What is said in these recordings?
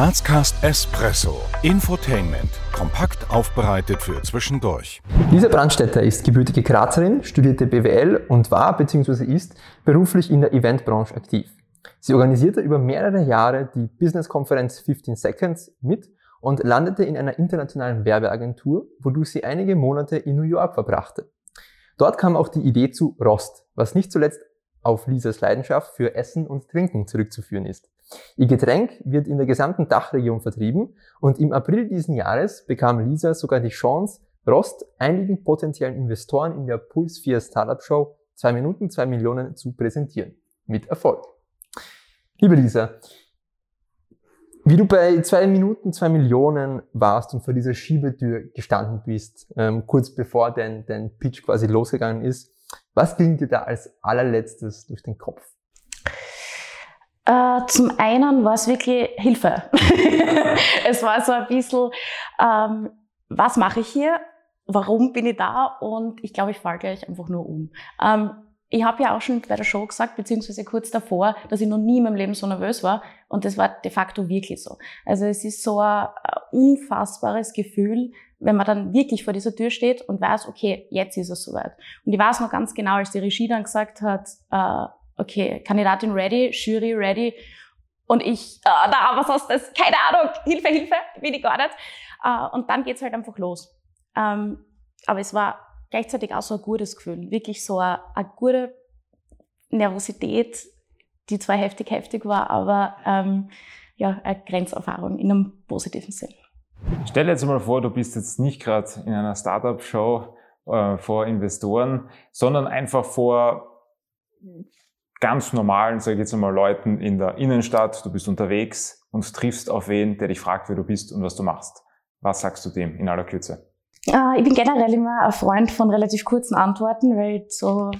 Grazcast Espresso. Infotainment. Kompakt aufbereitet für zwischendurch. Lisa Brandstätter ist gebürtige Grazerin, studierte BWL und war bzw. ist beruflich in der Eventbranche aktiv. Sie organisierte über mehrere Jahre die Business-Konferenz 15 Seconds mit und landete in einer internationalen Werbeagentur, wodurch sie einige Monate in New York verbrachte. Dort kam auch die Idee zu Rost, was nicht zuletzt auf Lisas Leidenschaft für Essen und Trinken zurückzuführen ist. Ihr Getränk wird in der gesamten Dachregion vertrieben und im April diesen Jahres bekam Lisa sogar die Chance, Rost einigen potenziellen Investoren in der Puls 4 Startup Show 2 Minuten 2 Millionen zu präsentieren. Mit Erfolg. Liebe Lisa, wie du bei 2 Minuten 2 Millionen warst und vor dieser Schiebetür gestanden bist, ähm, kurz bevor dein, dein Pitch quasi losgegangen ist, was ging dir da als allerletztes durch den Kopf? Äh, zum einen war es wirklich Hilfe. es war so ein bisschen, ähm, was mache ich hier? Warum bin ich da? Und ich glaube, ich falle gleich einfach nur um. Ähm, ich habe ja auch schon bei der Show gesagt, beziehungsweise kurz davor, dass ich noch nie in meinem Leben so nervös war. Und das war de facto wirklich so. Also es ist so ein unfassbares Gefühl, wenn man dann wirklich vor dieser Tür steht und weiß, okay, jetzt ist es soweit. Und ich weiß noch ganz genau, als die Regie dann gesagt hat, äh, okay, Kandidatin ready, Jury ready. Und ich, äh, da, was hast das? Keine Ahnung, Hilfe, Hilfe, bin ich gar nicht. Äh, und dann geht's halt einfach los. Ähm, aber es war gleichzeitig auch so ein gutes Gefühl. Wirklich so eine, eine gute Nervosität, die zwar heftig, heftig war, aber ähm, ja, eine Grenzerfahrung in einem positiven Sinn. Stell dir jetzt mal vor, du bist jetzt nicht gerade in einer Startup-Show äh, vor Investoren, sondern einfach vor ganz normalen, sage ich jetzt einmal, Leuten in der Innenstadt. Du bist unterwegs und triffst auf wen, der dich fragt, wer du bist und was du machst. Was sagst du dem in aller Kürze? Äh, ich bin generell immer ein Freund von relativ kurzen Antworten, weil so,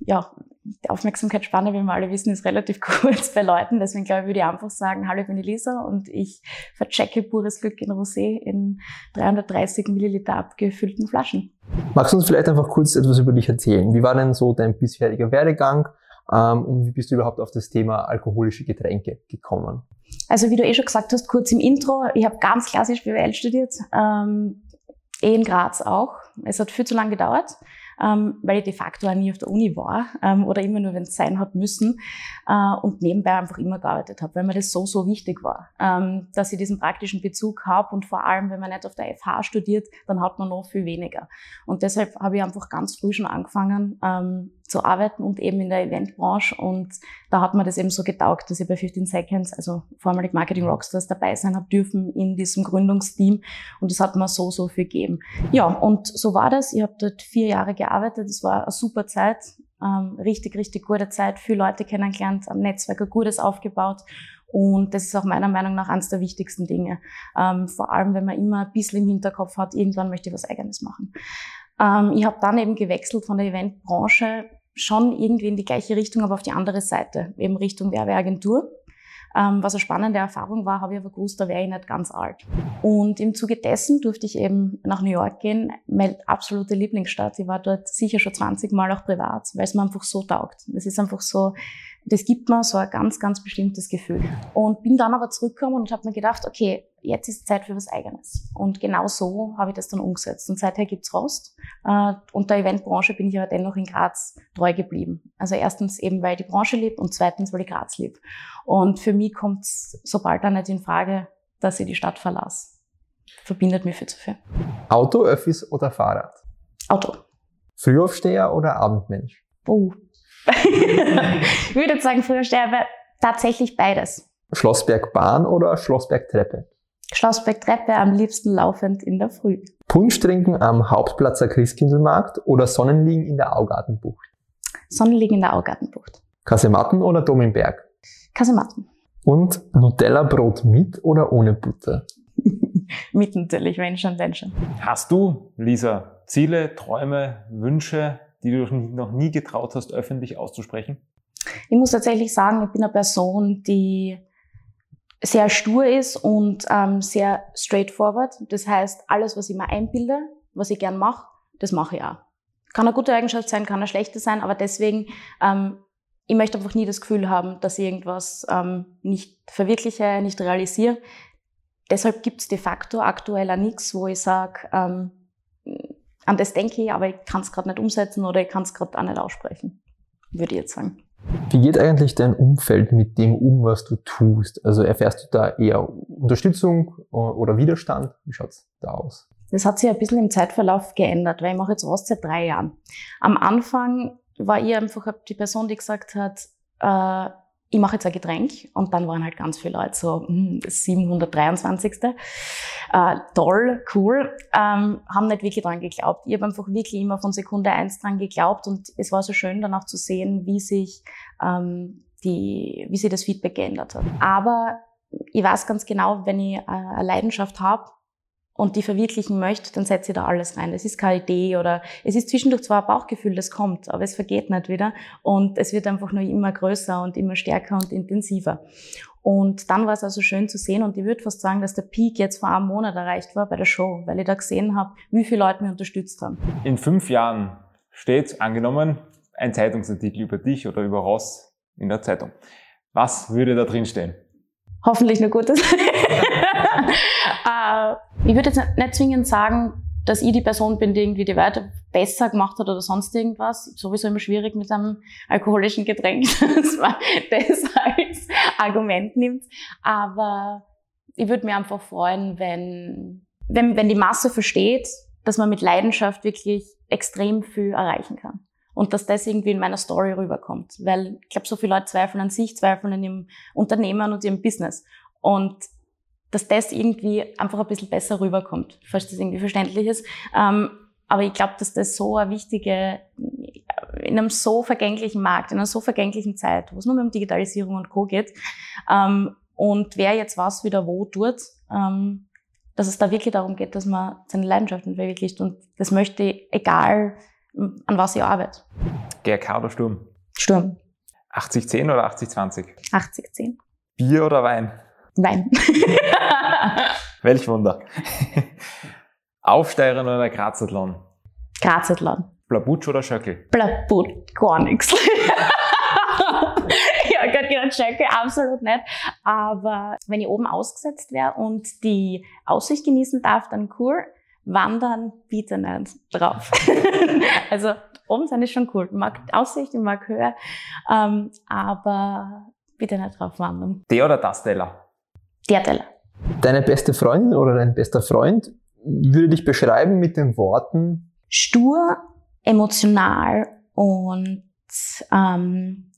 ja, die Aufmerksamkeitsspanne, wie wir alle wissen, ist relativ kurz bei Leuten. Deswegen glaube ich, würde ich einfach sagen, hallo, ich bin Elisa und ich verchecke pures Glück in Rosé in 330 Milliliter abgefüllten Flaschen. Magst du uns vielleicht einfach kurz etwas über dich erzählen? Wie war denn so dein bisheriger Werdegang? Ähm, und wie bist du überhaupt auf das Thema alkoholische Getränke gekommen? Also wie du eh schon gesagt hast, kurz im Intro, ich habe ganz klassisch BWL studiert, ähm, eh in Graz auch. Es hat viel zu lange gedauert ähm, weil ich de facto auch nie auf der Uni war ähm, oder immer nur, wenn es sein hat müssen äh, und nebenbei einfach immer gearbeitet habe, weil mir das so, so wichtig war, ähm, dass ich diesen praktischen Bezug habe und vor allem, wenn man nicht auf der FH studiert, dann hat man noch viel weniger. Und deshalb habe ich einfach ganz früh schon angefangen ähm, zu arbeiten und eben in der Eventbranche und da hat mir das eben so getaugt, dass ich bei 15 Seconds, also vormalig Marketing Rockstars dabei sein habe dürfen in diesem Gründungsteam und das hat mir so, so viel gegeben. Ja, und so war das. Ich habe dort vier Jahre gearbeitet. Es war eine super Zeit, ähm, richtig, richtig gute Zeit, viele Leute kennengelernt, ein Netzwerk, ein gutes aufgebaut. Und das ist auch meiner Meinung nach eines der wichtigsten Dinge. Ähm, vor allem, wenn man immer ein bisschen im Hinterkopf hat, irgendwann möchte ich was Eigenes machen. Ähm, ich habe dann eben gewechselt von der Eventbranche schon irgendwie in die gleiche Richtung, aber auf die andere Seite, eben Richtung Werbeagentur. Ähm, was eine spannende Erfahrung war, habe ich aber gewusst, da wäre ich nicht ganz alt. Und im Zuge dessen durfte ich eben nach New York gehen, meine absolute Lieblingsstadt. Ich war dort sicher schon 20 Mal auch privat, weil es mir einfach so taugt. Es ist einfach so, das gibt mir so ein ganz, ganz bestimmtes Gefühl. Und bin dann aber zurückgekommen und habe mir gedacht, okay, jetzt ist Zeit für was Eigenes. Und genau so habe ich das dann umgesetzt. Und seither gibt's Rost. Äh, und der Eventbranche bin ich aber dennoch in Graz treu geblieben. Also erstens eben, weil die Branche lieb und zweitens, weil ich Graz lieb. Und für mich kommt sobald dann nicht in Frage, dass ich die Stadt verlasse. Verbindet mich viel zu viel. Auto, Öffis oder Fahrrad? Auto. Frühaufsteher oder Abendmensch? Oh. ich würde sagen, Frühaufsteher, aber tatsächlich beides. Schlossbergbahn oder Schlossbergtreppe? Schlossbergtreppe am liebsten laufend in der Früh. Punsch trinken am Hauptplatzer Christkindlmarkt oder Sonnenliegen in der Augartenbucht? Sonnenliegen in der Augartenbucht. Kasematten oder Dom im Berg? Kasematten. Und Nutella-Brot mit oder ohne Butter? mit natürlich, wenn schon, wenn schon. Hast du, Lisa, Ziele, Träume, Wünsche, die du noch nie getraut hast, öffentlich auszusprechen? Ich muss tatsächlich sagen, ich bin eine Person, die sehr stur ist und ähm, sehr straightforward. Das heißt, alles, was ich mir einbilde, was ich gern mache, das mache ich auch. Kann eine gute Eigenschaft sein, kann eine schlechte sein, aber deswegen, ähm, ich möchte einfach nie das Gefühl haben, dass ich irgendwas ähm, nicht verwirkliche, nicht realisiere. deshalb gibt es de facto aktuell auch nichts, wo ich sage, ähm, an das denke ich, aber ich kann es gerade nicht umsetzen oder ich kann es gerade auch nicht aussprechen, würde ich jetzt sagen. Wie geht eigentlich dein Umfeld mit dem um, was du tust? Also erfährst du da eher Unterstützung oder Widerstand? Wie schaut's da aus? Das hat sich ein bisschen im Zeitverlauf geändert, weil ich mache jetzt was seit drei Jahren. Am Anfang war ich einfach die Person, die gesagt hat, äh, ich mache jetzt ein Getränk und dann waren halt ganz viele Leute so, hm, 723. Äh, toll, cool, ähm, haben nicht wirklich dran geglaubt. Ich habe einfach wirklich immer von Sekunde eins dran geglaubt und es war so schön dann auch zu sehen, wie sich ähm, die, wie sich das Feedback geändert hat. Aber ich weiß ganz genau, wenn ich äh, eine Leidenschaft habe, und die verwirklichen möchte, dann setze ich da alles rein. Das ist keine Idee oder es ist zwischendurch zwar ein Bauchgefühl, das kommt, aber es vergeht nicht wieder und es wird einfach nur immer größer und immer stärker und intensiver. Und dann war es also schön zu sehen und ich würde fast sagen, dass der Peak jetzt vor einem Monat erreicht war bei der Show, weil ich da gesehen habe, wie viele Leute mich unterstützt haben. In fünf Jahren steht, angenommen, ein Zeitungsartikel über dich oder über Ross in der Zeitung. Was würde da drin stehen? Hoffentlich nur Gutes. äh, ich würde jetzt nicht zwingend sagen, dass ich die Person bin, die irgendwie die Werte besser gemacht hat oder sonst irgendwas. Sowieso immer schwierig mit einem alkoholischen Getränk, dass man das als Argument nimmt. Aber ich würde mir einfach freuen, wenn, wenn, wenn die Masse versteht, dass man mit Leidenschaft wirklich extrem viel erreichen kann. Und dass das irgendwie in meiner Story rüberkommt. Weil ich glaube, so viele Leute zweifeln an sich, zweifeln an ihrem Unternehmen und ihrem Business. Und dass das irgendwie einfach ein bisschen besser rüberkommt, falls das irgendwie verständlich ist. Ähm, aber ich glaube, dass das so eine wichtige, in einem so vergänglichen Markt, in einer so vergänglichen Zeit, wo es nur um Digitalisierung und Co. geht, ähm, und wer jetzt was wieder wo tut, ähm, dass es da wirklich darum geht, dass man seine Leidenschaften verwirklicht. Und das möchte ich, egal an was ich arbeite. GRK oder Sturm? Sturm. 80-10 oder 80-20? 80-10. Bier oder Wein? Wein. Welch Wunder. Aufsteigen oder Grazathlon? Grazathlon. Blabutsch oder Schöckel? Blabutsch, gar nichts. ja, Gott, genau, Schöckel absolut nicht. Aber wenn ich oben ausgesetzt wäre und die Aussicht genießen darf, dann cool. Wandern bitte nicht drauf. also oben sein ist schon cool. Ich mag Aussicht, ich mag Höhe, ähm, aber bitte nicht drauf wandern. Der oder das Teller? Der Teller. Deine beste Freundin oder dein bester Freund würde dich beschreiben mit den Worten stur, emotional und ähm,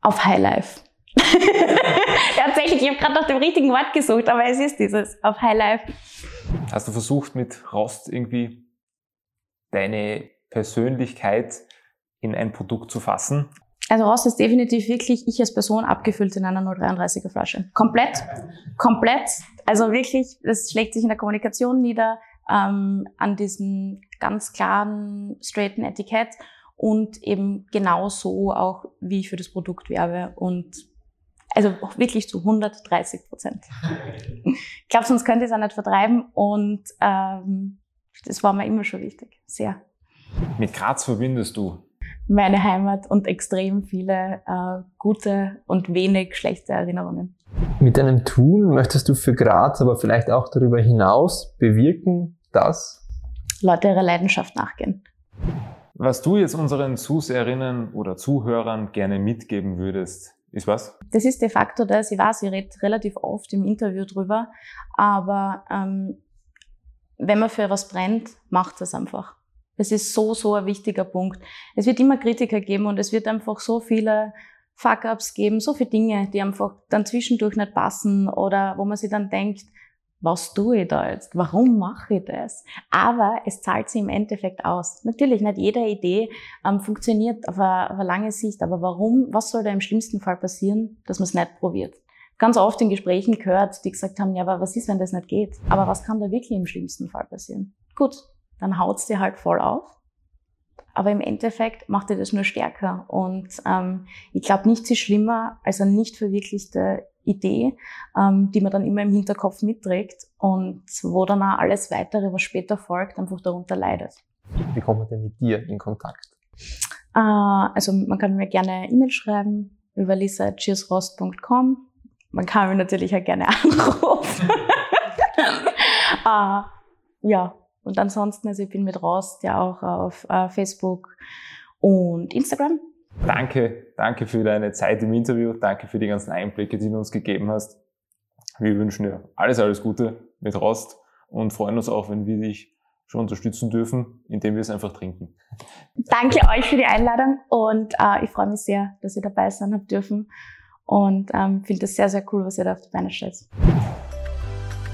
auf Highlife. Tatsächlich, ich habe gerade nach dem richtigen Wort gesucht, aber es ist dieses auf Highlife. Hast du versucht, mit Rost irgendwie deine Persönlichkeit in ein Produkt zu fassen? Also Ross ist definitiv wirklich ich als Person abgefüllt in einer 033er Flasche. Komplett, komplett. Also wirklich, das schlägt sich in der Kommunikation nieder, ähm, an diesem ganz klaren, straighten Etikett und eben genau so auch, wie ich für das Produkt werbe und also wirklich zu 130 Prozent. ich glaube, sonst könnte ich es auch nicht vertreiben und ähm, das war mir immer schon wichtig, sehr. Mit Graz verbindest du meine Heimat und extrem viele äh, gute und wenig schlechte Erinnerungen. Mit deinem Tun möchtest du für Graz, aber vielleicht auch darüber hinaus bewirken, dass Leute ihrer Leidenschaft nachgehen. Was du jetzt unseren Zuseherinnen oder Zuhörern gerne mitgeben würdest, ist was? Das ist de facto das. Ich weiß, ich rede relativ oft im Interview drüber, aber ähm, wenn man für was brennt, macht es einfach. Das ist so, so ein wichtiger Punkt. Es wird immer Kritiker geben und es wird einfach so viele Fuck-ups geben, so viele Dinge, die einfach dann zwischendurch nicht passen oder wo man sich dann denkt, was tue ich da jetzt? Warum mache ich das? Aber es zahlt sich im Endeffekt aus. Natürlich, nicht jede Idee ähm, funktioniert auf eine, auf eine lange Sicht, aber warum, was soll da im schlimmsten Fall passieren, dass man es nicht probiert? Ganz oft in Gesprächen gehört, die gesagt haben, ja, aber was ist, wenn das nicht geht? Aber was kann da wirklich im schlimmsten Fall passieren? Gut, dann haut's dir halt voll auf. Aber im Endeffekt macht dir das nur stärker. Und ähm, ich glaube, nichts ist schlimmer als eine nicht verwirklichte Idee, ähm, die man dann immer im Hinterkopf mitträgt und wo dann auch alles weitere, was später folgt, einfach darunter leidet. Wie kommt man denn mit dir in Kontakt? Äh, also man kann mir gerne E-Mail schreiben über lisa.cheersrost.com man kann mich natürlich auch gerne anrufen. uh, ja, und ansonsten, also ich bin mit Rost ja auch auf uh, Facebook und Instagram. Danke, danke für deine Zeit im Interview, danke für die ganzen Einblicke, die du uns gegeben hast. Wir wünschen dir alles, alles Gute mit Rost und freuen uns auch, wenn wir dich schon unterstützen dürfen, indem wir es einfach trinken. Danke euch für die Einladung und äh, ich freue mich sehr, dass ihr dabei sein habt dürfen und ähm, finde es sehr, sehr cool, was ihr da auf die Beine stellt.